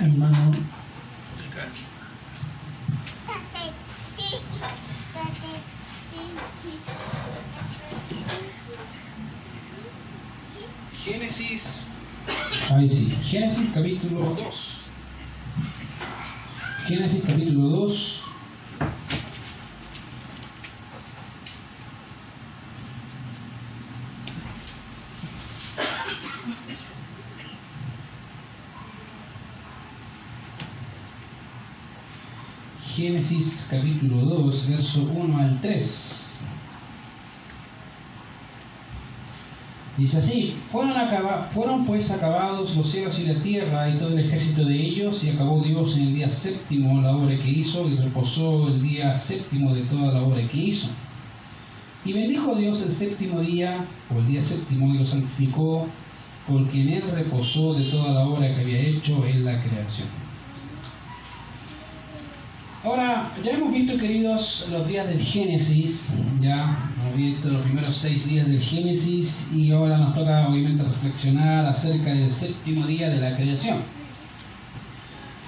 hermano Génesis Ahí sí. Génesis capítulo 2. Génesis capítulo 2. Génesis capítulo 2, verso 1 al 3. Dice así, fueron, acaba- fueron pues acabados los cielos y la tierra y todo el ejército de ellos, y acabó Dios en el día séptimo la obra que hizo, y reposó el día séptimo de toda la obra que hizo. Y bendijo Dios el séptimo día, o el día séptimo, y lo santificó, porque en él reposó de toda la obra que había hecho en la creación. Ahora, ya hemos visto, queridos, los días del Génesis, ya hemos visto los primeros seis días del Génesis y ahora nos toca obviamente reflexionar acerca del séptimo día de la creación.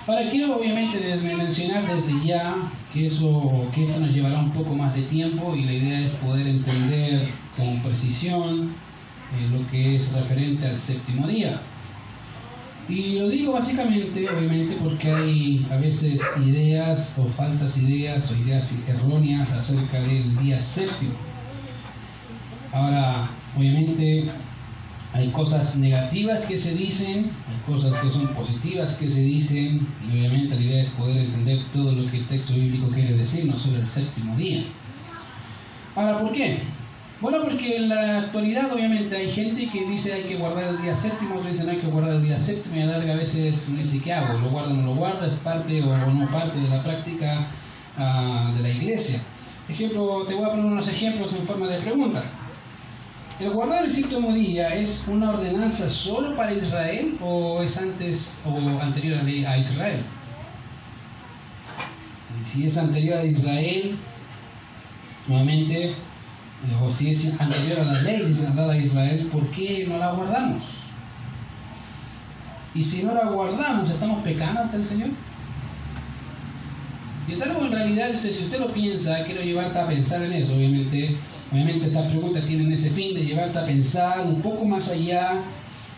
Ahora quiero obviamente mencionar desde ya que eso, que esto nos llevará un poco más de tiempo y la idea es poder entender con precisión eh, lo que es referente al séptimo día. Y lo digo básicamente, obviamente, porque hay a veces ideas o falsas ideas o ideas erróneas acerca del día séptimo. Ahora, obviamente, hay cosas negativas que se dicen, hay cosas que son positivas que se dicen, y obviamente la idea es poder entender todo lo que el texto bíblico quiere decirnos sobre el séptimo día. Ahora, ¿por qué? Bueno, porque en la actualidad obviamente hay gente que dice hay que guardar el día séptimo, otros dicen hay que guardar el día séptimo y a la larga a veces uno dice ¿qué hago? ¿Lo guardo o no lo guardo? ¿Es parte o no parte de la práctica ah, de la iglesia? Ejemplo, te voy a poner unos ejemplos en forma de pregunta. ¿El guardar el séptimo día es una ordenanza solo para Israel o es antes o anterior a Israel? Si es anterior a Israel, nuevamente, o es anterior a la ley dada a Israel, ¿por qué no la guardamos? Y si no la guardamos, ¿estamos pecando ante el Señor? Y es algo en realidad, si usted lo piensa, quiero llevarte a pensar en eso, obviamente. Obviamente estas preguntas tienen ese fin de llevarte a pensar un poco más allá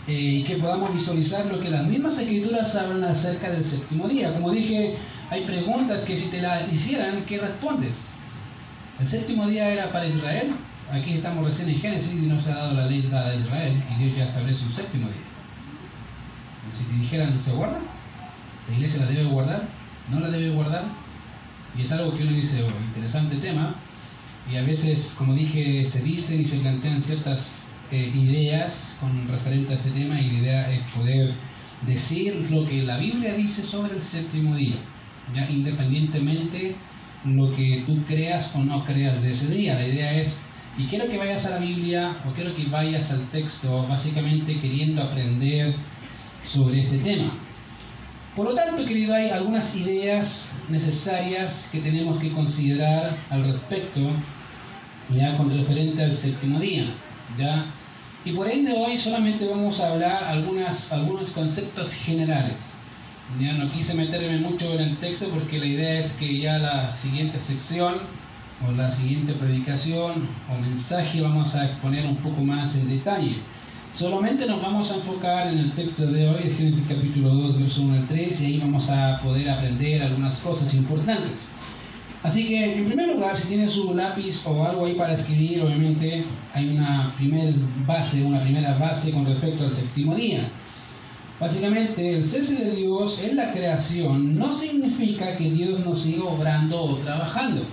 eh, y que podamos visualizar lo que las mismas escrituras hablan acerca del séptimo día. Como dije, hay preguntas que si te las hicieran, ¿qué respondes? El séptimo día era para Israel. Aquí estamos recién en Génesis y no se ha dado la ley dada a Israel y Dios ya establece un séptimo día. Si te dijeran, ¿se guarda? ¿La iglesia la debe guardar? ¿No la debe guardar? Y es algo que uno dice, oh, interesante tema. Y a veces, como dije, se dicen y se plantean ciertas eh, ideas con referente a este tema y la idea es poder decir lo que la Biblia dice sobre el séptimo día, ya independientemente lo que tú creas o no creas de ese día. La idea es, y quiero que vayas a la Biblia o quiero que vayas al texto básicamente queriendo aprender sobre este tema. Por lo tanto, querido, hay algunas ideas necesarias que tenemos que considerar al respecto, ya con referente al séptimo día, ya. Y por ende hoy solamente vamos a hablar algunas, algunos conceptos generales. Ya no quise meterme mucho en el texto porque la idea es que ya la siguiente sección o la siguiente predicación o mensaje vamos a exponer un poco más en detalle. Solamente nos vamos a enfocar en el texto de hoy, Génesis capítulo 2, verso 1 al 3, y ahí vamos a poder aprender algunas cosas importantes. Así que, en primer lugar, si tiene su lápiz o algo ahí para escribir, obviamente hay una primera base, una primera base con respecto al séptimo día. Básicamente, el cese de Dios en la creación no significa que Dios no siga obrando o trabajando.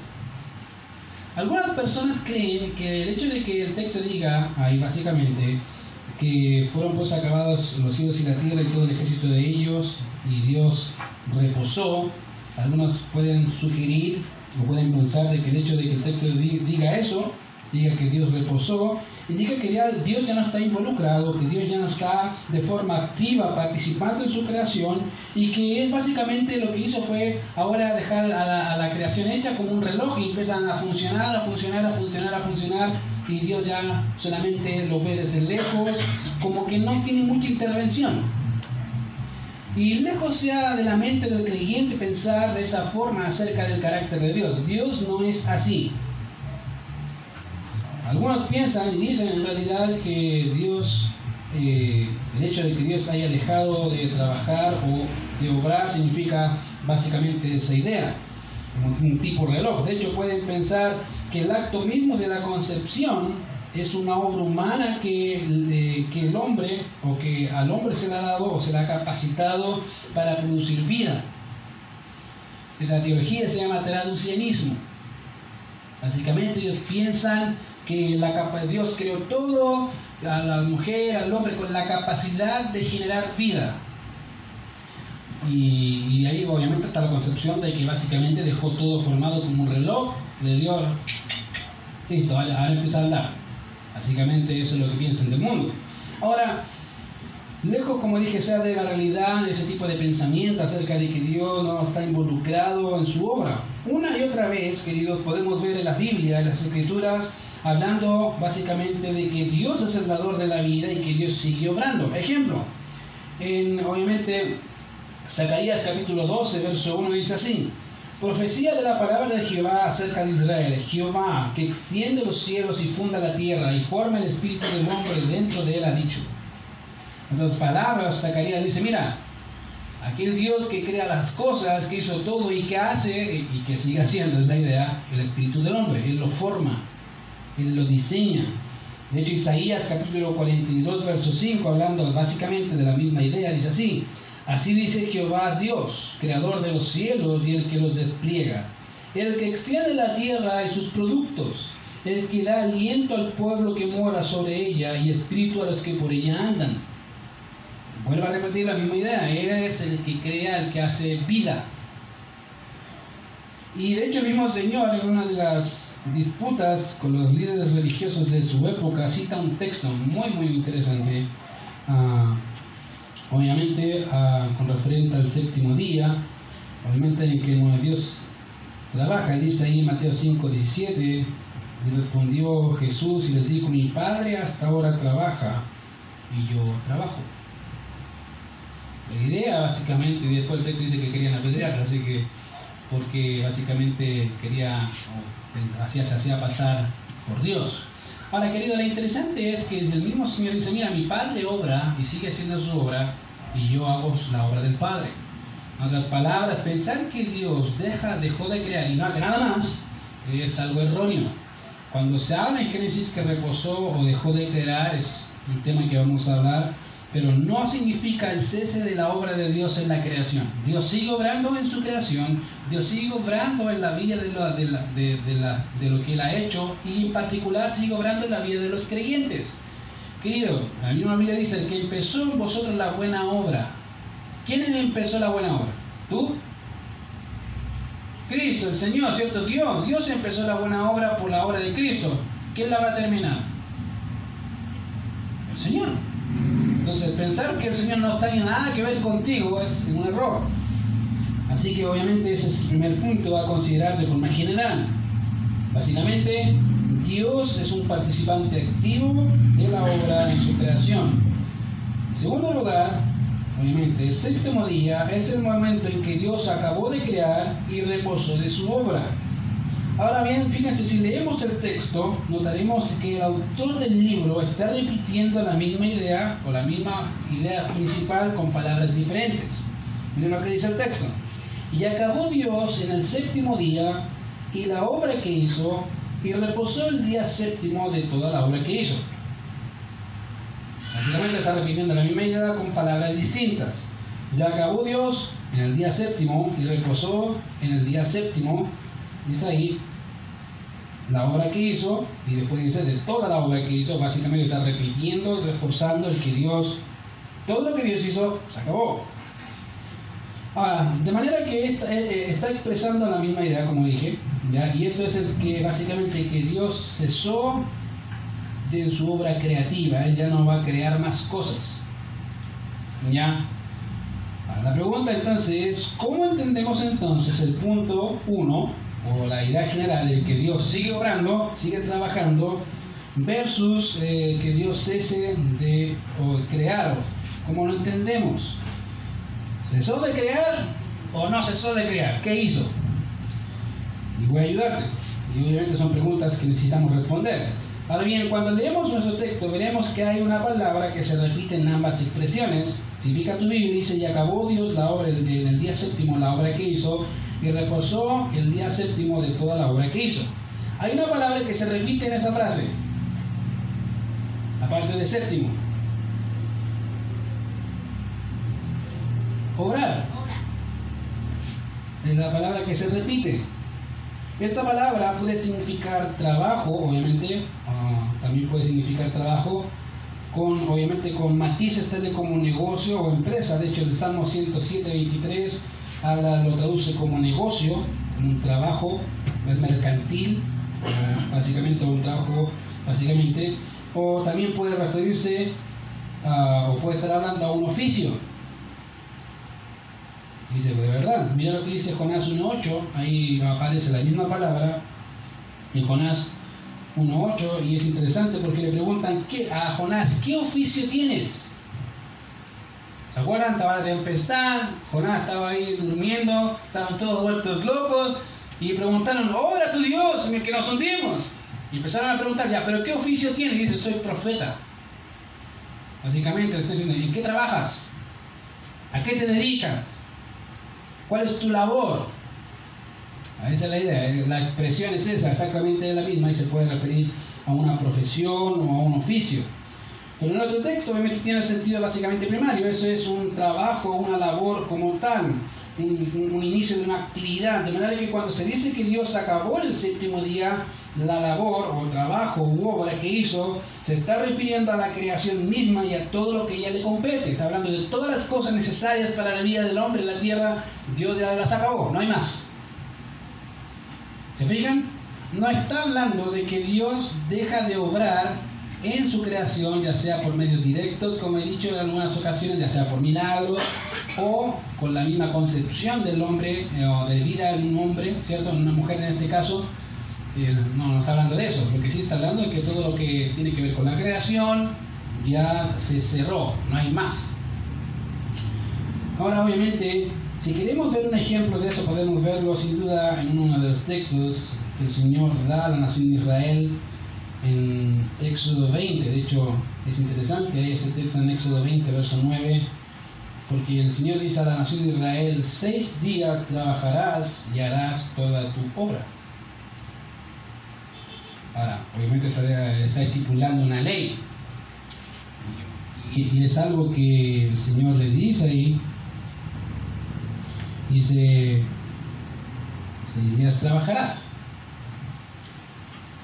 Algunas personas creen que el hecho de que el texto diga ahí básicamente que fueron pues acabados los cielos y la tierra y todo el ejército de ellos y Dios reposó, algunos pueden sugerir o pueden pensar de que el hecho de que el texto di- diga eso, diga que Dios reposó, indica que ya Dios ya no está involucrado, que Dios ya no está de forma activa participando en su creación y que es básicamente lo que hizo fue ahora dejar a la, creación hecha como un reloj y empiezan a funcionar, a funcionar, a funcionar, a funcionar y Dios ya solamente lo ve desde lejos, como que no tiene mucha intervención. Y lejos sea de la mente del creyente pensar de esa forma acerca del carácter de Dios. Dios no es así. Algunos piensan y dicen en realidad que Dios, eh, el hecho de que Dios haya dejado de trabajar o de obrar significa básicamente esa idea, como un tipo reloj. De hecho pueden pensar que el acto mismo de la concepción es una obra humana que, que el hombre o que al hombre se le ha dado o se le ha capacitado para producir vida. Esa teología se llama traducianismo. Básicamente ellos piensan que la, Dios creó todo, a la mujer, al hombre, con la capacidad de generar vida. Y, ahí obviamente está la concepción de que básicamente dejó todo formado como un reloj, le dio, listo, ahora empieza a andar. Básicamente eso es lo que piensan del mundo. Ahora, lejos, como dije, sea de la realidad, de ese tipo de pensamiento acerca de que Dios no está involucrado en su obra. Una y otra vez, queridos, podemos ver en la Biblia, en las Escrituras, hablando básicamente de que Dios es el dador de la vida y que Dios sigue obrando. Ejemplo, en, obviamente, Zacarías capítulo 12, verso 1 dice así, Profecía de la palabra de Jehová acerca de Israel, Jehová, que extiende los cielos y funda la tierra y forma el espíritu del hombre dentro de él, ha dicho. En otras palabras, Zacarías dice, mira, aquel Dios que crea las cosas, que hizo todo y que hace y que sigue haciendo, es la idea, el espíritu del hombre, él lo forma, él lo diseña. De hecho, Isaías capítulo 42, verso 5, hablando básicamente de la misma idea, dice así, Así dice Jehová Dios, creador de los cielos y el que los despliega, el que extiende la tierra y sus productos, el que da aliento al pueblo que mora sobre ella y espíritu a los que por ella andan. Vuelvo a repetir la misma idea, Él es el que crea, el que hace vida. Y de hecho el mismo Señor en una de las disputas con los líderes religiosos de su época cita un texto muy muy interesante. Uh, Obviamente, con referente al séptimo día, obviamente en que Dios trabaja, dice ahí en Mateo 5, 17, y respondió Jesús y les dijo, mi Padre hasta ahora trabaja y yo trabajo. La idea básicamente, y después el texto dice que querían apedrearlo, así que, porque básicamente quería, hacía, se hacía pasar por Dios. Ahora, querido, lo interesante es que el mismo Señor dice, mira, mi Padre obra y sigue haciendo su obra y yo hago la obra del Padre. En otras palabras, pensar que Dios deja, dejó de crear y no hace nada más es algo erróneo. Cuando se habla en Génesis que reposó o dejó de crear, es un tema que vamos a hablar, pero no significa el cese de la obra de Dios en la creación. Dios sigue obrando en su creación, Dios sigue obrando en la vida de lo, de, de, lo que Él ha hecho y en particular sigue obrando en la vida de los creyentes. Querido, la misma Biblia dice, que empezó en vosotros la buena obra. ¿Quién empezó la buena obra? ¿Tú? Cristo, el Señor, ¿cierto? Dios. Dios empezó la buena obra por la obra de Cristo. ¿Quién la va a terminar? El Señor. Entonces, pensar que el Señor no tiene nada que ver contigo es un error. Así que obviamente ese es el primer punto a considerar de forma general. Básicamente, Dios es un participante activo de la obra en su creación. En segundo lugar, obviamente, el séptimo día es el momento en que Dios acabó de crear y reposó de su obra. Ahora bien, fíjense, si leemos el texto, notaremos que el autor del libro está repitiendo la misma idea o la misma idea principal con palabras diferentes. Miren lo que dice el texto. Y acabó Dios en el séptimo día y la obra que hizo y reposó el día séptimo de toda la obra que hizo. Básicamente está repitiendo la misma idea con palabras distintas. Ya acabó Dios en el día séptimo y reposó en el día séptimo, dice ahí, la obra que hizo, y después dice de toda la obra que hizo, básicamente está repitiendo y reforzando el que Dios, todo lo que Dios hizo, se acabó. Ahora, de manera que eh, eh, está, expresando la misma idea, como dije, y esto es el que básicamente que Dios cesó de su obra creativa, Él ya no va a crear más cosas. ¿Ya? la pregunta entonces es, ¿cómo entendemos entonces el punto 1, o la idea general de que Dios sigue obrando, sigue trabajando, versus eh, que Dios cese de crear? ¿Cómo lo entendemos? ¿Cesó de crear o no cesó de crear? ¿Qué hizo? Y voy a ayudarte. Y obviamente son preguntas que necesitamos responder. Ahora bien, cuando leemos nuestro texto, veremos que hay una palabra que se repite en ambas expresiones. Significa tu Biblia, dice, y acabó Dios la obra en el día séptimo, la obra que hizo, y reposó el día séptimo de toda la obra que hizo. Hay una palabra que se repite en esa frase, aparte de séptimo. Obrar. Es la palabra que se repite. Esta palabra puede significar trabajo, obviamente, ah, también puede significar trabajo con, obviamente, con matices tales como negocio o empresa. De hecho, el Salmo 107, 23 habla, lo traduce como negocio, un trabajo mercantil, básicamente un trabajo, básicamente, o también puede referirse o puede estar hablando a un oficio Dice, de verdad, mira lo que dice Jonás 1.8, ahí aparece la misma palabra en Jonás 1.8 y es interesante porque le preguntan ¿qué, a Jonás, ¿qué oficio tienes? ¿Se acuerdan? Estaba la tempestad, Jonás estaba ahí durmiendo, estaban todos vueltos locos y preguntaron, ¡Hola tu Dios, que nos hundimos! Y empezaron a preguntar, ya, ¿pero qué oficio tienes? Y dice, soy profeta. Básicamente, ¿en qué trabajas? ¿A qué te dedicas? ¿Cuál es tu labor? Esa es la idea, eh, la expresión es esa, exactamente la misma y se puede referir a una profesión o a un oficio. Pero en otro texto obviamente tiene el sentido básicamente primario, eso es un trabajo, una labor como tal, un, inicio de una actividad, de manera que cuando se dice que Dios acabó en el séptimo día la labor o trabajo u obra que hizo, se está refiriendo a la creación misma y a todo lo que ella le compete, está hablando de todas las cosas necesarias para la vida del hombre en la tierra, Dios ya las acabó, no hay más. ¿Se fijan? No está hablando de que Dios deja de obrar en su creación, ya sea por medios directos, como he dicho en algunas ocasiones, ya sea por milagros o con la misma concepción del hombre eh, o de vida en un hombre, ¿cierto? En una mujer en este caso. Eh, no, no está hablando de eso, lo que sí está hablando es que todo lo que tiene que ver con la creación ya se cerró, no hay más. Ahora, obviamente, si queremos ver un ejemplo de eso, podemos verlo sin duda en uno de los textos que el Señor da a la nación de Israel en Éxodo 20. De hecho, es interesante, ese texto en Éxodo 20, verso 9, porque el Señor dice a la nación de Israel, seis días trabajarás y harás toda tu obra. Ahora, obviamente está, estipulando una ley. Y, y, es algo que el Señor les dice ahí. Dice, seis días trabajarás.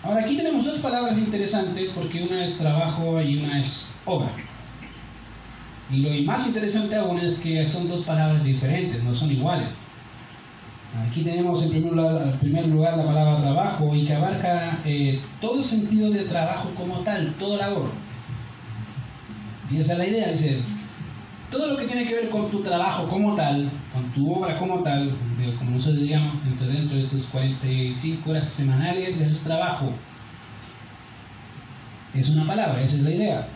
Ahora aquí tenemos dos palabras interesantes porque una es trabajo y una es obra. Y lo más interesante aún es que son dos palabras diferentes, no son iguales. Aquí tenemos en primer lugar, primer lugar la palabra trabajo y que abarca eh, todo sentido de trabajo como tal, todo labor. Y esa es la idea, dice, todo lo que tiene que ver con tu trabajo como tal, con tu obra como tal, como nosotros digamos, dentro, de tus 45 horas semanales, eso es trabajo. Es una palabra, esa es la idea.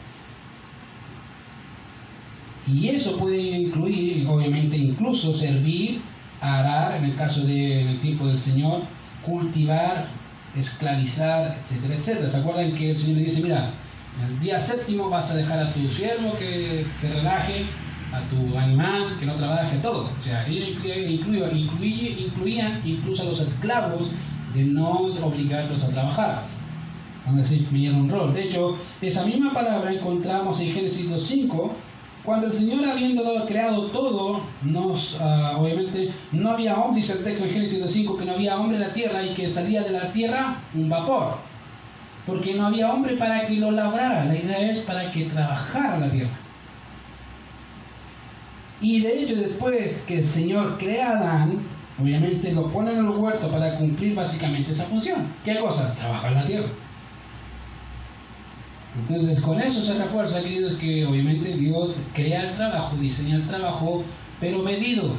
Y eso puede incluir, obviamente, incluso servir, arar, en el caso del tiempo del Señor, cultivar, esclavizar, etcétera, etcétera. ¿Se acuerdan que el Señor le dice, mira, el día séptimo vas a dejar a tu siervo que se relaje, a tu animal que no trabaje, todo. O sea, ellos incluían incluso a los esclavos de no obligarlos a trabajar. Aún así, un rol. De hecho, esa misma palabra encontramos en Génesis 2.5, cuando el Señor habiendo creado todo, ah, obviamente no había hombre, dice el texto en Génesis 2.5, que no había hombre en la tierra y que salía de la tierra un vapor porque no había hombre para que lo labrara, la idea es para que trabajara la tierra. Y de hecho después que el Señor crea a Adán, obviamente lo pone en el huerto para cumplir básicamente esa función. ¿Qué cosa? Trabajar la tierra. Entonces con eso se refuerza, queridos, que obviamente Dios crea el trabajo, diseña el trabajo, pero medido,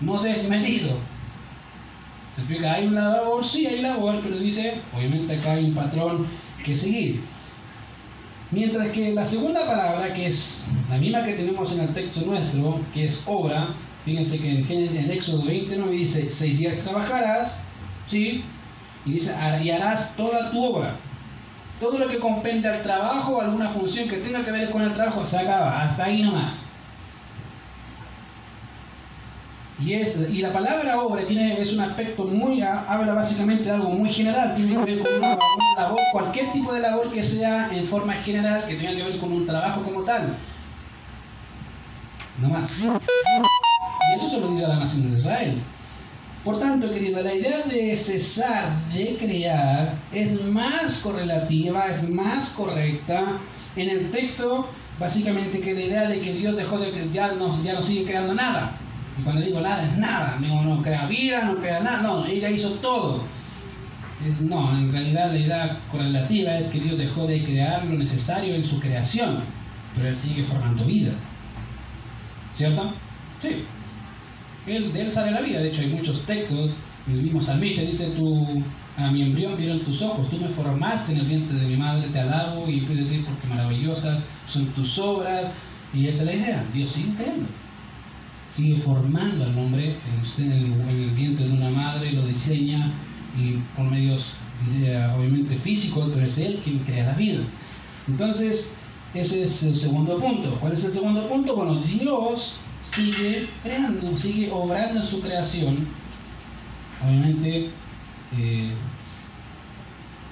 no desmedido. ¿Hay una labor? Sí, hay labor, pero dice, obviamente acá hay un patrón que seguir. Mientras que la segunda palabra, que es la misma que tenemos en el texto nuestro, que es obra, fíjense que en, en Éxodo 29 dice, seis días trabajarás, ¿sí? Y dice, y harás toda tu obra. Todo lo que compende al trabajo alguna función que tenga que ver con el trabajo se acaba, hasta ahí nomás. Y, es, y la palabra obra tiene, es un aspecto muy, habla básicamente de algo muy general, tiene que ver con una, labor, cualquier tipo de labor que sea en forma general, que tenga que ver con un trabajo como tal. No más. Y eso se lo dice a la nación de Israel. Por tanto, querido, la idea de cesar de crear es más correlativa, es más correcta en el texto, básicamente, que la idea de que Dios dejó de que ya no, ya no sigue creando nada. Y cuando digo nada, es nada. Digo, no crea vida, no crea nada. No, ella hizo todo. No, en realidad la idea correlativa es que Dios dejó de crear lo necesario en su creación, pero Él sigue formando vida. ¿Cierto? Sí él, de él sale la vida. De hecho, hay muchos textos, el mismo salmista dice, tú, a mi embrión vieron tus ojos, tú me formaste en el vientre de mi madre, te alabo y puedes decir porque maravillosas son tus obras. Y esa es la idea, Dios sigue creando. Sigue formando al hombre en el, vientre de una madre, lo diseña y por medios obviamente físicos, pero es Él quien crea la vida. Entonces, ese es el segundo punto. ¿Cuál es el segundo punto? Bueno, Dios sigue creando, sigue obrando en su creación. Obviamente, eh,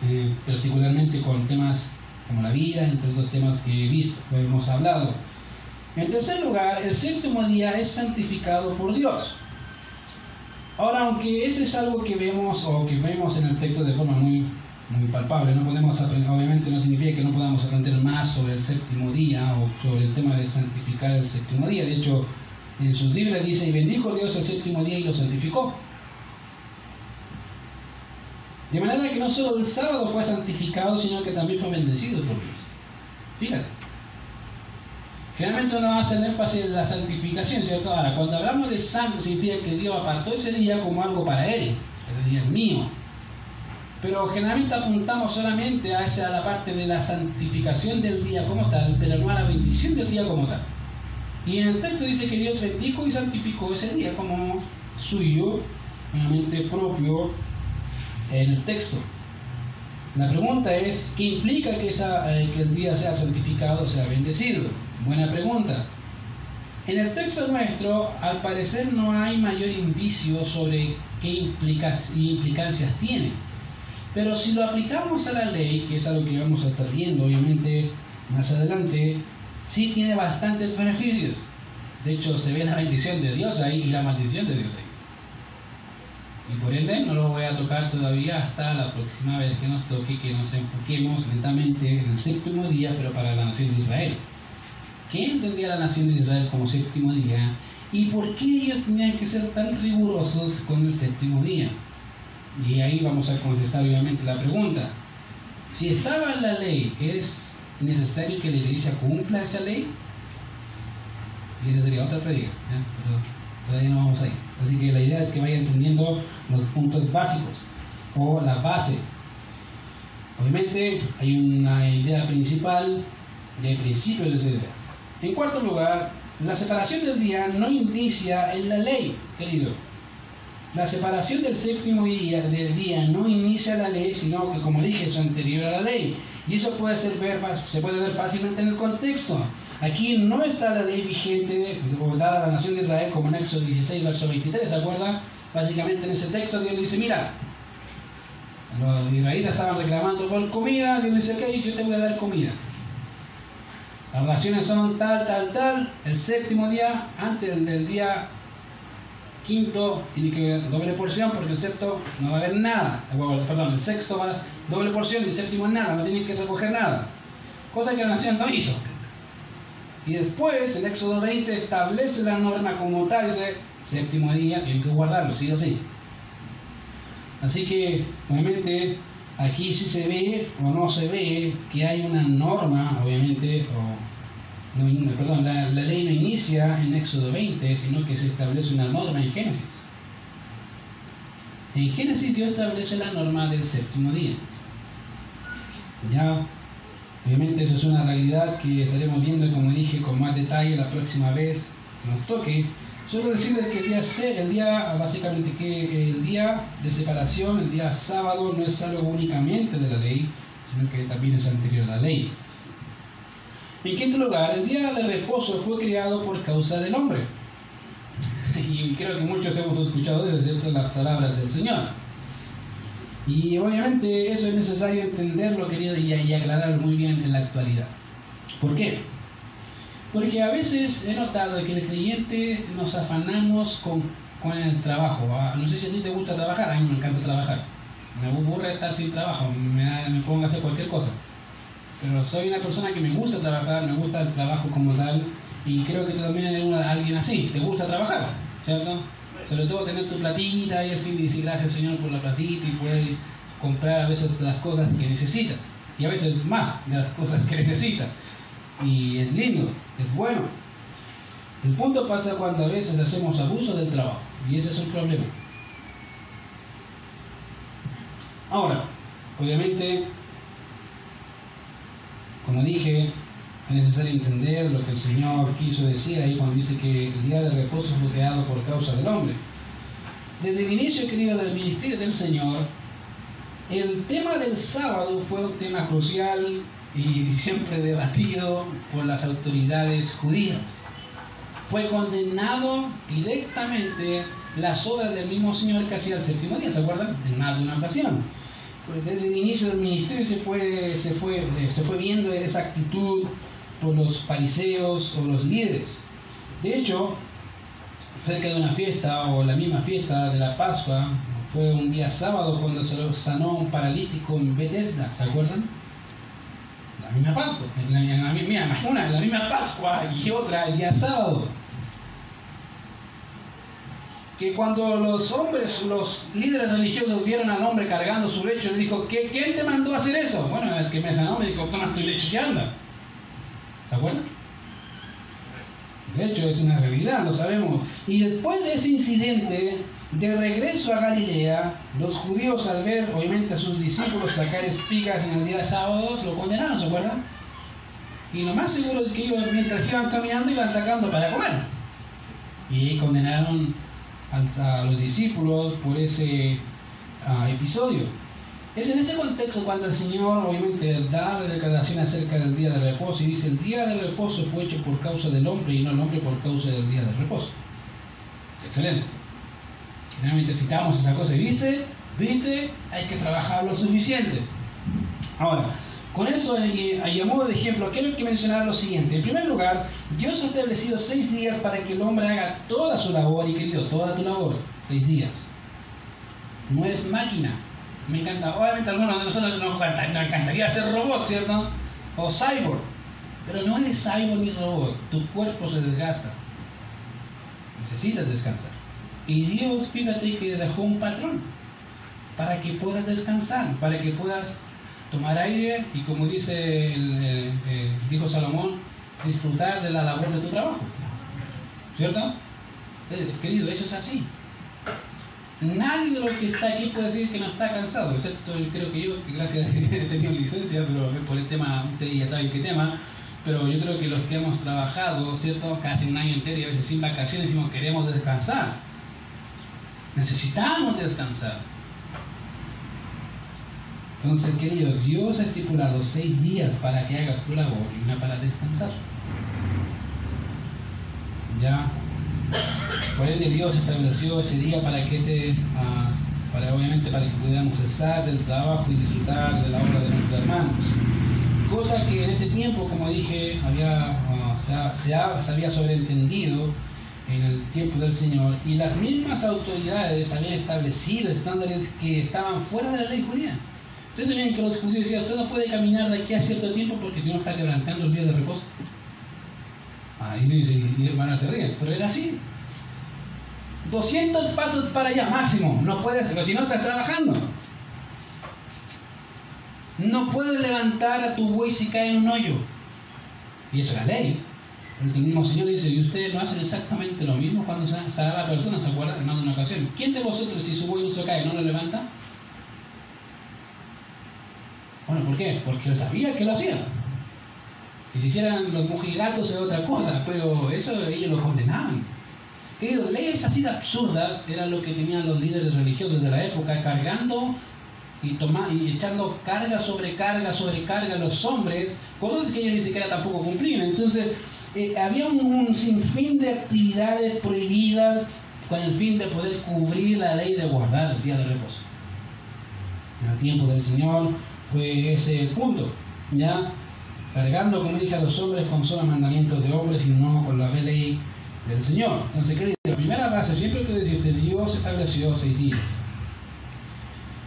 eh, particularmente con temas como la vida, entre otros temas que he visto, que hemos hablado. En tercer lugar, el séptimo día es santificado por Dios. Ahora, aunque ese es algo que vemos o que vemos en el texto de forma muy, muy palpable, no podemos obviamente no significa que no podamos aprender más sobre el séptimo día o sobre el tema de santificar el séptimo día. De hecho, en sus Biblia dice, y bendijo Dios el séptimo día y lo santificó. De manera que no solo el sábado fue santificado, sino que también fue bendecido por Dios. Fíjate. Generalmente uno hace el énfasis en la santificación, ¿cierto? Ahora, cuando hablamos de santo, significa que Dios apartó ese día como algo para Él. Ese día es mío. Pero generalmente apuntamos solamente a, esa, a la parte de la santificación del día como tal, pero no a la bendición del día como tal. Y en el texto dice que Dios bendijo y santificó ese día como suyo, realmente propio en el texto. La pregunta es, ¿qué implica que, esa, eh, que el día sea santificado, sea bendecido? Buena pregunta. En el texto nuestro, al parecer, no hay mayor indicio sobre qué implicancias tiene. Pero si lo aplicamos a la ley, que es algo que vamos a estar viendo, obviamente, más adelante, sí tiene bastantes beneficios. De hecho, se ve la bendición de Dios ahí y la maldición de Dios ahí. Y por ende no lo voy a tocar todavía hasta la próxima vez que nos toque, que nos enfoquemos lentamente en el séptimo día, pero para la nación de Israel. ¿Qué entendía la nación de Israel como séptimo día? ¿Y por qué ellos tenían que ser tan rigurosos con el séptimo día? Y ahí vamos a contestar obviamente la pregunta. Si estaba en la ley, ¿es necesario que la iglesia cumpla esa ley? Y esa sería otra predica, todavía no vamos ahí. Así que la idea es que vaya entendiendo los puntos básicos o la base. Obviamente hay una idea principal y hay principios de esa idea. En cuarto lugar, la separación del día no inicia en la ley, querido. La separación del séptimo día, del día no inicia la ley, sino que, como dije, es anterior a la ley. Y eso puede ser ver, se puede ver fácilmente en el contexto. Aquí no está la ley vigente dada a la nación de Israel, como en Éxodo 16, verso 23, ¿se acuerda? Básicamente en ese texto Dios dice, mira, los israelitas estaban reclamando por comida, Dios dice, ok, yo te voy a dar comida. Las raciones son tal, tal, tal. El séptimo día, antes del día quinto tiene que haber doble porción porque el sexto no va a haber nada. Perdón, el sexto va a doble porción y el séptimo nada, no tiene que recoger nada. Cosa que la nación no hizo. Y después, el Éxodo 20 establece la norma como tal, dice, séptimo día tienen que guardarlo, sí o sí. Así que, obviamente, aquí sí se ve o no se ve que hay una norma, obviamente, o perdón, la, ley no inicia en Éxodo 20, sino que se establece una norma en Génesis. En Génesis Dios establece la norma del séptimo día. Ya, Obviamente eso es una realidad que estaremos viendo, como dije, con más detalle la próxima vez que nos toque. Solo decirles que el día, el día, básicamente que el día de separación, el día sábado, no es algo únicamente de la ley, sino que también es anterior a la ley. En quinto lugar, el día de reposo fue creado por causa del hombre. Y creo que muchos hemos escuchado de ¿cierto? las palabras del Señor. Y obviamente eso es necesario entenderlo, querido, y, y aclararlo muy bien en la actualidad. ¿Por qué? Porque a veces he notado que el creyente nos afanamos con, con el trabajo. No sé si a ti te gusta trabajar, a mí me encanta trabajar. Me aburre estar sin trabajo, me, me pongo a hacer cualquier cosa. Pero soy una persona que me gusta trabajar, me gusta el trabajo como tal, y creo que tú también eres alguien así, te gusta trabajar, ¿cierto? Sobre todo tener tu platita y al fin de decir gracias Señor por la platita y poder comprar a veces las cosas que necesitas, y a veces más de las cosas que necesitas. Y es lindo, es bueno. El punto pasa cuando a veces hacemos abuso del trabajo, y ese es un problema. Ahora, obviamente como dije, es necesario entender lo que el Señor quiso decir ahí cuando dice que el día de reposo fue creado por causa del hombre. Desde el inicio, querido, del ministerio del Señor, el tema del sábado fue un tema crucial y siempre debatido por las autoridades judías. Fue condenado directamente las obras del mismo Señor hacía el séptimo día, ¿se acuerdan? En más de una ocasión. Pues, desde el inicio del ministerio se fue, se fue, eh, se fue viendo esa actitud por los fariseos o los líderes. De hecho, cerca de una fiesta o la misma fiesta de la Pascua, fue un día sábado cuando se sanó un paralítico en Bethesda, ¿se acuerdan? La misma Pascua, la, una, la misma Pascua y otra el día sábado que cuando los hombres, los líderes religiosos vieron al hombre cargando su lecho, le dijo, ¿Qué, ¿quién te mandó a hacer eso? Bueno, el que me sanó me dijo, toma tu lecho y anda. ¿Se acuerdan? De hecho, es una realidad, lo sabemos. Y después de ese incidente, de regreso a Galilea, los judíos al ver, obviamente, a sus discípulos sacar espigas en el día de sábados, lo condenaron, ¿se acuerdan? Y lo más seguro es que ellos, mientras iban caminando, iban sacando para comer. Y condenaron a los discípulos por ese ah, episodio. Es en ese contexto cuando el Señor obviamente da la declaración acerca del día de reposo y dice, el día de reposo fue hecho por causa del hombre y no el hombre por causa del día de reposo. Excelente. Realmente citamos esa cosa, ¿viste? ¿Viste? Hay que trabajar lo suficiente. Ahora, con eso, a modo de ejemplo, quiero que mencionar lo siguiente. En primer lugar, Dios ha establecido seis días para que el hombre haga toda su labor, y querido, toda tu labor. Seis días. No eres máquina. Me encanta. Obviamente, algunos de nosotros nos, encantaría ser robot, ¿cierto? O cyborg. Pero no eres cyborg ni robot. Tu cuerpo se desgasta. Necesitas descansar. Y Dios, fíjate que dejó un patrón para que puedas descansar, para que puedas tomar aire y como dice el, dijo Salomón, disfrutar de la labor de tu trabajo. ¿Cierto? Eh, querido, eso es así. Nadie de los que está aquí puede decir que no está cansado, excepto creo que yo, que gracias a Dios he tenido licencia, pero por el tema, ustedes ya saben qué tema, pero yo creo que los que hemos trabajado, ¿cierto? Casi un año entero y a veces sin vacaciones, decimos queremos descansar. Necesitamos descansar. Entonces, querido, Dios ha estipulado seis días para que hagas tu labor y una para descansar. Ya, por ende Dios estableció ese día para que este, para obviamente para que pudiéramos cesar del trabajo y disfrutar de la obra de nuestros hermanos. Cosa que en este tiempo, como dije, había, ah, se, se había sobreentendido en el tiempo del Señor y las mismas autoridades habían establecido estándares que estaban fuera de la ley judía. Ustedes sabían que los judíos decían, usted no puede caminar de aquí a cierto tiempo porque si no está quebrantando el día de reposo. Ahí me dice, y hermano se ríen, pero era así. 200 pasos para allá máximo, no puedes, pero si no estás trabajando. No puedes levantar a tu buey si cae en un hoyo. Y eso es la ley. El mismo Señor dice, y ustedes no hacen exactamente lo mismo cuando se, se la persona, ¿se acuerdan? En una ocasión. ¿Quién de vosotros, si su buey se cae, no lo levanta? Bueno, ¿por qué? Porque sabía que lo hacía. Que si hicieran los mojigatos es otra cosa, pero eso ellos lo condenaban. Querido, leyes así de absurdas era lo que tenían los líderes religiosos de la época, cargando y, toma, y echando carga sobre carga sobre carga a los hombres, cosas que ellos ni siquiera tampoco cumplían. Entonces, eh, había un, un, sinfín de actividades prohibidas con el fin de poder cubrir la ley de guardar el día de reposo. En el tiempo del Señor fue ese el punto, ¿ya? Cargando, como dije, a los hombres con solo mandamientos de hombres y no con la ley del Señor. Entonces, querido, la primera base, siempre que decirte, Dios estableció seis días.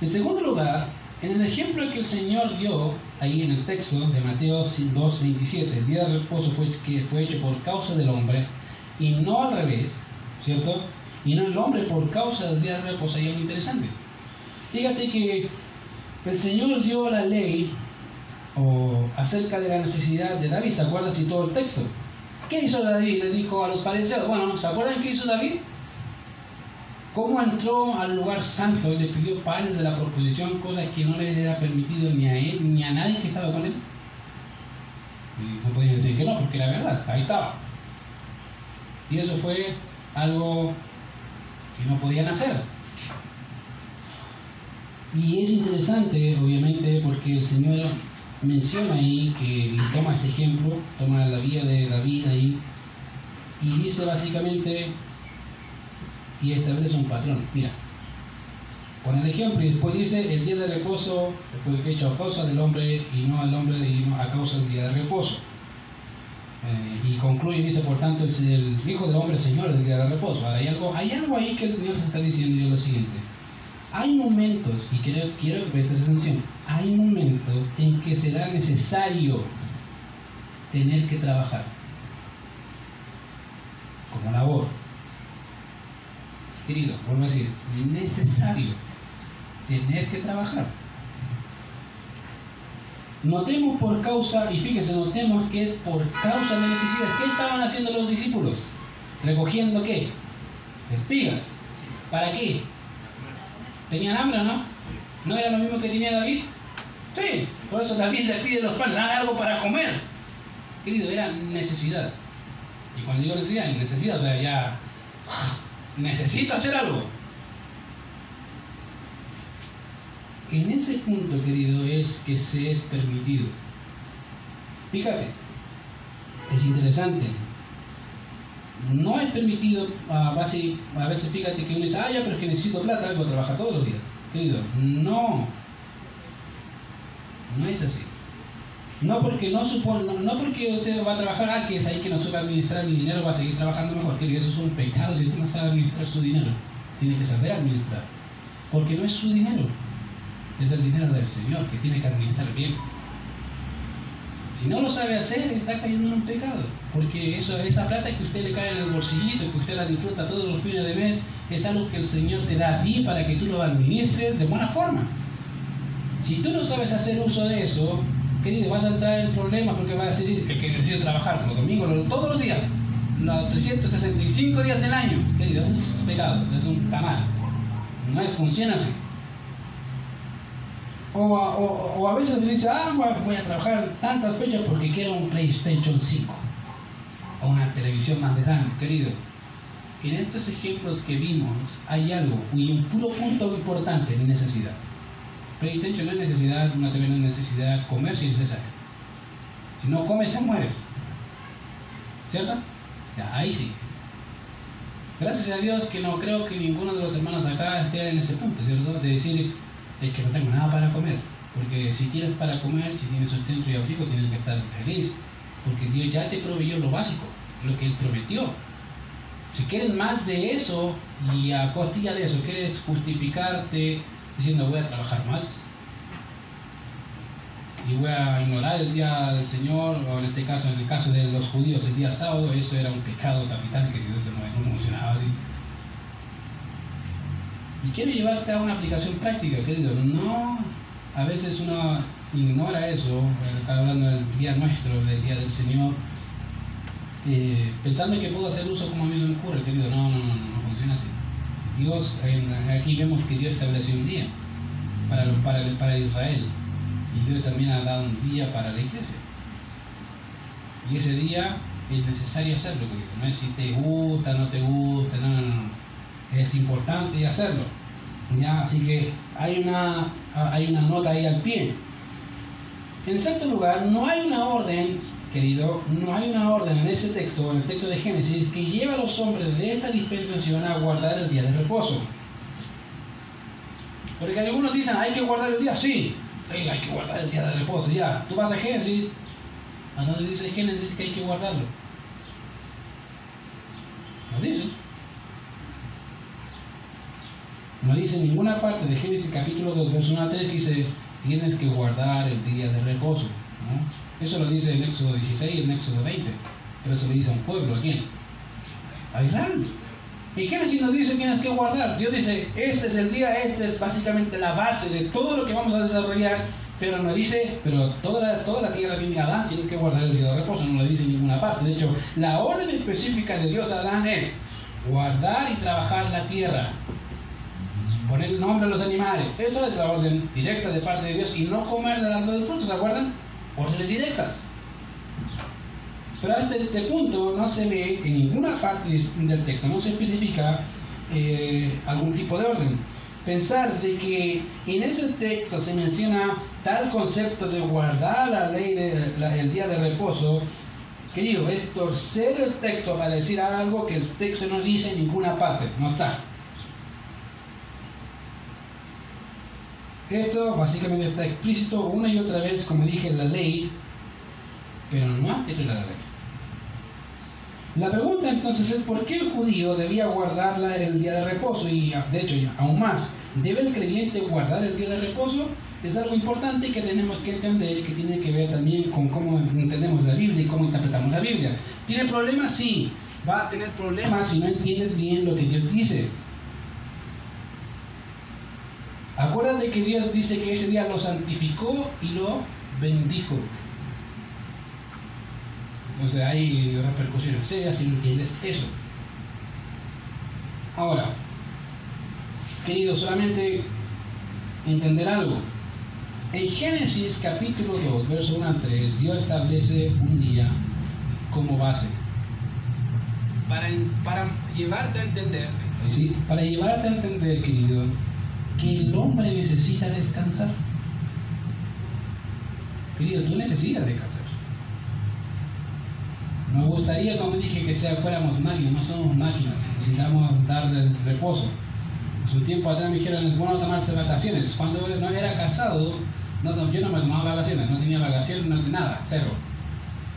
En segundo lugar, en el ejemplo que el Señor dio ahí en el texto de Mateo 2.27, el día de reposo fue, que fue hecho por causa del hombre y no al revés, ¿cierto? Y no el hombre por causa del día de reposo, ahí es interesante. Fíjate que el Señor dio la ley o acerca de la necesidad de David, ¿se acuerda si todo el texto? ¿Qué hizo David? Le dijo a los fariseos. Bueno, ¿se acuerdan qué hizo David? ¿Cómo entró al lugar santo y le pidió panes de la proposición, cosa que no le era permitido ni a él ni a nadie que estaba con él? Y no podían decir que no, porque era verdad, ahí estaba. Y eso fue algo que no podían hacer. Y es interesante, obviamente, porque el Señor menciona ahí que toma ese ejemplo, toma la vida de David ahí, y dice básicamente, y establece un patrón. Mira, pone el ejemplo y después dice, el día de reposo fue hecho a causa del hombre y no al hombre y no a causa del día de reposo. Eh, y concluye y dice, por tanto, es el Hijo del Hombre Señor del día de reposo. Hay algo, hay algo ahí que el Señor se está diciendo yo lo siguiente. Hay momentos, y quiero, quiero que prestes atención, hay momentos en que será necesario tener que trabajar como labor. Querido, vuelvo a decir, necesario tener que trabajar. Notemos por causa, y fíjense, notemos que por causa de necesidad, ¿qué estaban haciendo los discípulos? ¿Recogiendo qué? Espigas. ¿Para qué? ¿Tenían hambre o no? ¿No era lo mismo que tenía David? Sí, por eso David le pide los panes, dan algo para comer. Querido, era necesidad. Y cuando digo necesidad, necesidad, o sea, ya necesito hacer algo. En ese punto, querido, es que se es permitido. Fíjate, es interesante. No es permitido, a, base, a veces fíjate que uno dice, ah, ya, pero es que necesito plata, algo trabaja todos los días. Querido, no. No es así. No porque no no, porque usted va a trabajar, ah, que es ahí que no supe administrar mi dinero, va a seguir trabajando mejor. Querido, eso es un pecado si usted no sabe administrar su dinero. Tiene que saber administrar. Porque no es su dinero, es el dinero del Señor que tiene que administrar bien. Si no lo sabe hacer, está cayendo en un pecado. Porque eso, esa plata que usted le cae en el bolsillito, que usted la disfruta todos los fines de mes, es algo que el Señor te da a ti para que tú lo administres de buena forma. Si tú no sabes hacer uso de eso, querido, vas a entrar en problemas porque vas a decir que, que necesito trabajar los domingos, todos los días, los 365 días del año. Querido, eso es pecado, es un tamal. No es, funciona así. O o, o a, veces me dice, ah, voy a trabajar tantas fechas porque quiero un PlayStation 5 o una televisión más grande, querido. En estos ejemplos que vimos hay algo, y un puro punto importante, necesidad. PlayStation no es necesidad, una no es necesidad, comer si es necesario. Si no comes, te mueres. ¿Cierto? Ya, ahí sí. Gracias a Dios que no creo que ninguno de los hermanos acá esté en ese punto, ¿cierto? De decir, es que no tengo nada para comer. Porque si tienes para comer, si tienes sustento y abrigo, tienes que estar feliz. Porque Dios ya te proveyó lo básico, lo que Él prometió. Si quieres más de eso y a costilla de eso quieres justificarte diciendo voy a trabajar más y voy a ignorar el día del Señor, o en este caso, en el caso de los judíos, el día sábado, eso era un pecado capital que Dios no, no funcionaba así. Y quiero llevarte a una aplicación práctica, querido. No, a veces uno ignora eso, está hablando del día nuestro, del día del Señor, eh, pensando que puedo hacer uso como a mí se me ocurre, querido. No, no, no, no, funciona así. Dios, aquí vemos que Dios estableció un día para, para, para Israel y Dios también ha dado un día para la iglesia. Y ese día es necesario hacerlo, no es si te gusta, no te gusta, no, no, no. Es importante hacerlo. ¿ya? Así que hay una, hay una nota ahí al pie. En sexto lugar, no hay una orden, querido, no hay una orden en ese texto, en el texto de Génesis, que lleve a los hombres de esta dispensación a guardar el día de reposo. Porque algunos dicen, hay que guardar el día, sí, hay que guardar el día de reposo, ya. Tú vas a Génesis, ¿a dónde dice Génesis que hay que guardarlo? No dice. No dice en ninguna parte de Génesis capítulo 2, verso 1 3 que dice, tienes que guardar el día de reposo. Eso lo dice en Éxodo 16 y en Éxodo 20. Pero eso le dice a un pueblo, ¿a quién? A Israel. ¿Y Génesis nos dice tienes que guardar? Dios dice, este es el día, este es básicamente la base de todo lo que vamos a desarrollar, pero no dice, pero toda la, toda la tierra tiene Adán, tiene que guardar el día de reposo, no lo dice en ninguna parte. De hecho, la orden específica de Dios a Adán es guardar y trabajar la tierra, poner el nombre a los animales. Esa es la orden directa de parte de Dios y no comer árbol del fruto, ¿se acuerdan? Órdenes directas. Pero hasta este punto no se ve en ninguna parte del texto, no se especifica eh, algún tipo de orden. Pensar de que en ese texto se menciona tal concepto de guardar la ley del día de reposo, querido, es torcer el texto para decir algo que el texto no dice en ninguna parte, no está. Esto básicamente está explícito una y otra vez, como dije, en la ley, pero no antes de la ley. La pregunta entonces es por qué el judío debía guardarla el día de reposo y de hecho aún más, ¿debe el creyente guardar el día de reposo? Es algo importante que tenemos que entender y que tiene que ver también con cómo entendemos la Biblia y cómo interpretamos la Biblia. ¿Tiene problemas? Sí. Va a tener problemas si no entiendes bien lo que Dios dice. Acuérdate que Dios dice que ese día lo santificó y lo bendijo. Entonces hay repercusiones serias si no entiendes eso. Ahora, querido, solamente entender algo. En Génesis capítulo 2, verso 1 a 3, Dios establece un día como base. Para, para llevarte a entender, ¿sí? para llevarte a entender, querido, que el hombre necesita descansar. Querido, tú necesitas descansar. Nos gustaría, como dije, que sea, fuéramos máquinas, no somos máquinas, necesitamos dar reposo. Un tiempo atrás me dijeron, es bueno tomarse vacaciones. Cuando no era casado, no, yo no me tomaba vacaciones, no tenía vacaciones, no, nada, cero.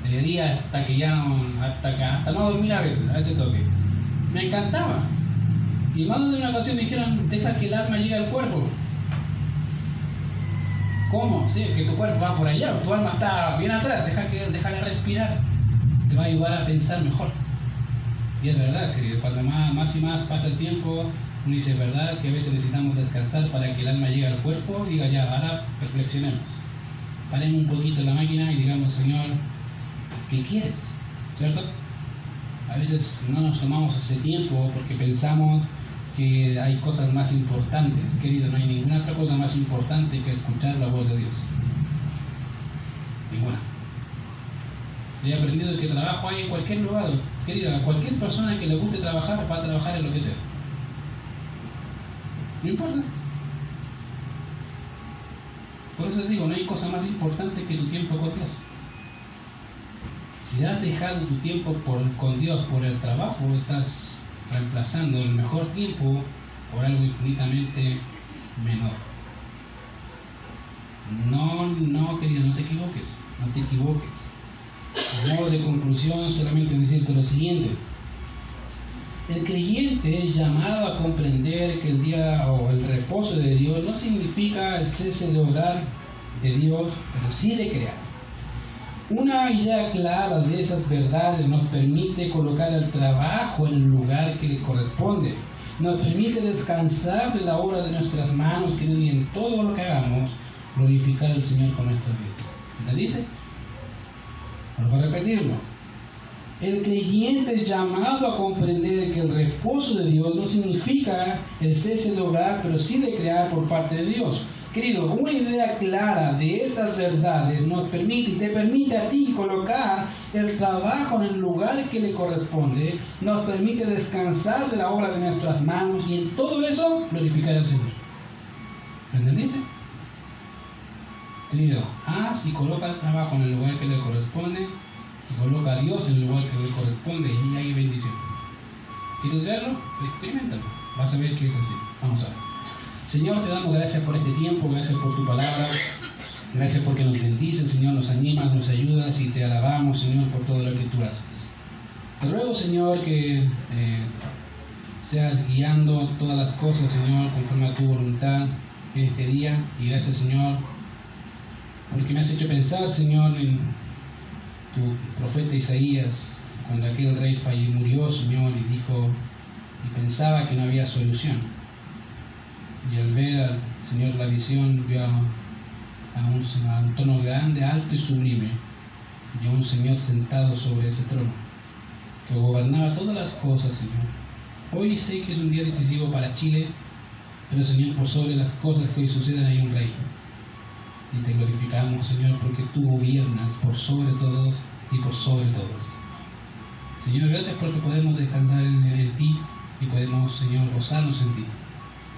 Le día hasta que ya no, hasta, hasta no dormir a veces, a ese toque. Me encantaba. Y más de una ocasión dijeron, deja que el alma llegue al cuerpo. ¿Cómo? Sí, que tu cuerpo va por allá, tu alma está bien atrás, deja que, déjala respirar te va a ayudar a pensar mejor. Y es verdad, que cuando más, y más pasa el tiempo, uno dice, verdad que a veces necesitamos descansar para que el alma llegue al cuerpo, diga ya, ahora reflexionemos. Paremos un poquito la máquina y digamos, Señor, ¿qué quieres? ¿Cierto? A veces no nos tomamos ese tiempo porque pensamos que hay cosas más importantes. Querido, no hay ninguna otra cosa más importante que escuchar la voz de Dios. Ninguna. He aprendido que trabajo hay en cualquier lugar. Querida, cualquier persona que le guste trabajar va a trabajar en lo que sea. No importa. Por eso les digo, no hay cosa más importante que tu tiempo con Dios. Si has dejado tu tiempo con Dios por el trabajo, estás reemplazando el mejor tiempo por algo infinitamente menor. No, no, querido, no te equivoques, no te equivoques. Modo de conclusión, solamente decirte lo siguiente. El creyente es llamado a comprender que el día o el reposo de Dios no significa el cese de obrar de Dios, pero sí de crear. Una idea clara de esas verdades nos permite colocar el trabajo en el lugar que le corresponde. Nos permite descansar de la obra de nuestras manos, que y en todo lo que hagamos, glorificar al Señor con nuestras vidas. ¿Te dice? Vamos a repetirlo. El creyente es llamado a comprender que el reposo de Dios no significa el cese de obrar, pero sí de crear por parte de Dios. Querido, una idea clara de estas verdades nos permite y te permite a ti colocar el trabajo en el lugar que le corresponde, nos permite descansar de la obra de nuestras manos y en todo eso glorificar al Señor. ¿Lo entendiste? Querido, haz y coloca el trabajo en el lugar que le corresponde coloca a Dios en el lugar que le corresponde y hay bendición. ¿Quieres hacerlo? Experimentalo. Vas a ver que es así. Vamos a ver. Señor, te damos gracias por este tiempo, gracias por tu palabra. Gracias porque nos bendices, Señor, nos animas, nos ayudas y te alabamos, Señor, por todo lo que tú haces. Te ruego, Señor, que eh, seas guiando todas las cosas, Señor, conforme a tu voluntad en este día. Y gracias, Señor, porque me has hecho pensar, Señor, en tu profeta Isaías, cuando aquel rey falló, murió, Señor, y dijo, y pensaba que no había solución. Y al ver al Señor la visión, vio a, un, a un tono grande, alto y sublime, y a un Señor sentado sobre ese trono, que gobernaba todas las cosas, Señor. Hoy sé que es un día decisivo para Chile, pero Señor, por sobre las cosas que hoy suceden hay un rey y te glorificamos, Señor, porque tú gobiernas por sobre todos y por sobre todos. Señor, gracias porque podemos descansar en, ti y podemos, Señor, gozarnos en ti.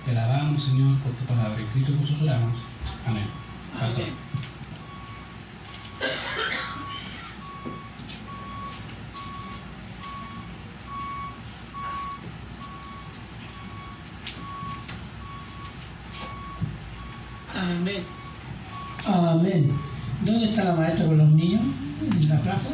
Te alabamos, Señor, por tu palabra. En Cristo Jesús oramos. Amén. Amén. Amén. Amén. ¿Dónde está la maestra con los niños? ¿En la casa?